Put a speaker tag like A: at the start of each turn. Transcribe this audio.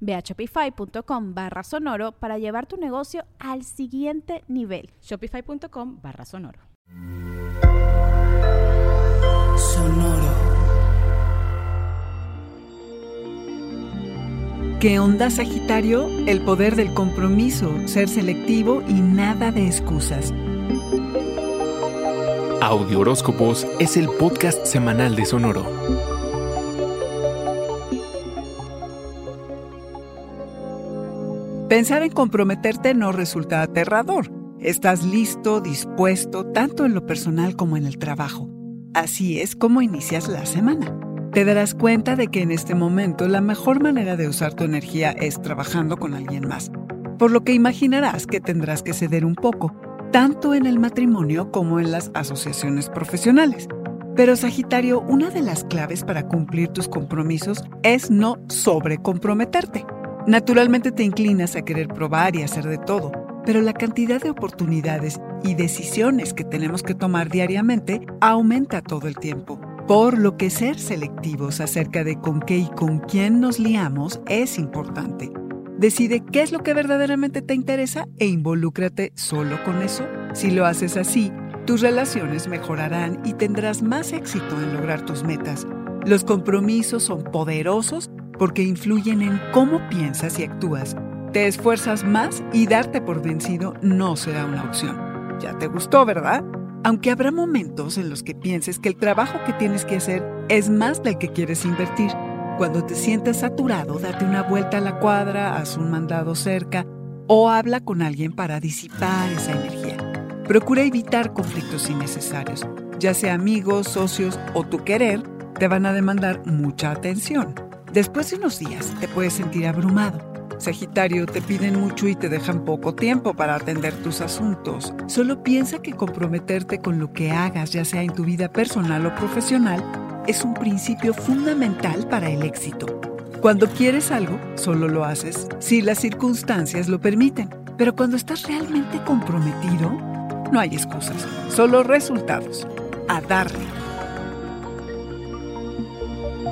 A: Ve a shopify.com barra sonoro para llevar tu negocio al siguiente nivel.
B: Shopify.com barra sonoro.
C: Sonoro.
D: ¿Qué onda, Sagitario? El poder del compromiso, ser selectivo y nada de excusas.
E: Audio Horóscopos es el podcast semanal de Sonoro.
D: Pensar en comprometerte no resulta aterrador. Estás listo, dispuesto, tanto en lo personal como en el trabajo. Así es como inicias la semana. Te darás cuenta de que en este momento la mejor manera de usar tu energía es trabajando con alguien más, por lo que imaginarás que tendrás que ceder un poco, tanto en el matrimonio como en las asociaciones profesionales. Pero Sagitario, una de las claves para cumplir tus compromisos es no sobrecomprometerte. Naturalmente te inclinas a querer probar y hacer de todo, pero la cantidad de oportunidades y decisiones que tenemos que tomar diariamente aumenta todo el tiempo. Por lo que ser selectivos acerca de con qué y con quién nos liamos es importante. Decide qué es lo que verdaderamente te interesa e involúcrate solo con eso. Si lo haces así, tus relaciones mejorarán y tendrás más éxito en lograr tus metas. Los compromisos son poderosos porque influyen en cómo piensas y actúas. Te esfuerzas más y darte por vencido no será una opción. Ya te gustó, ¿verdad? Aunque habrá momentos en los que pienses que el trabajo que tienes que hacer es más del que quieres invertir. Cuando te sientes saturado, date una vuelta a la cuadra, haz un mandado cerca o habla con alguien para disipar esa energía. Procura evitar conflictos innecesarios, ya sea amigos, socios o tu querer, te van a demandar mucha atención. Después de unos días te puedes sentir abrumado. Sagitario, te piden mucho y te dejan poco tiempo para atender tus asuntos. Solo piensa que comprometerte con lo que hagas, ya sea en tu vida personal o profesional, es un principio fundamental para el éxito. Cuando quieres algo, solo lo haces si las circunstancias lo permiten. Pero cuando estás realmente comprometido, no hay excusas, solo resultados. A darle.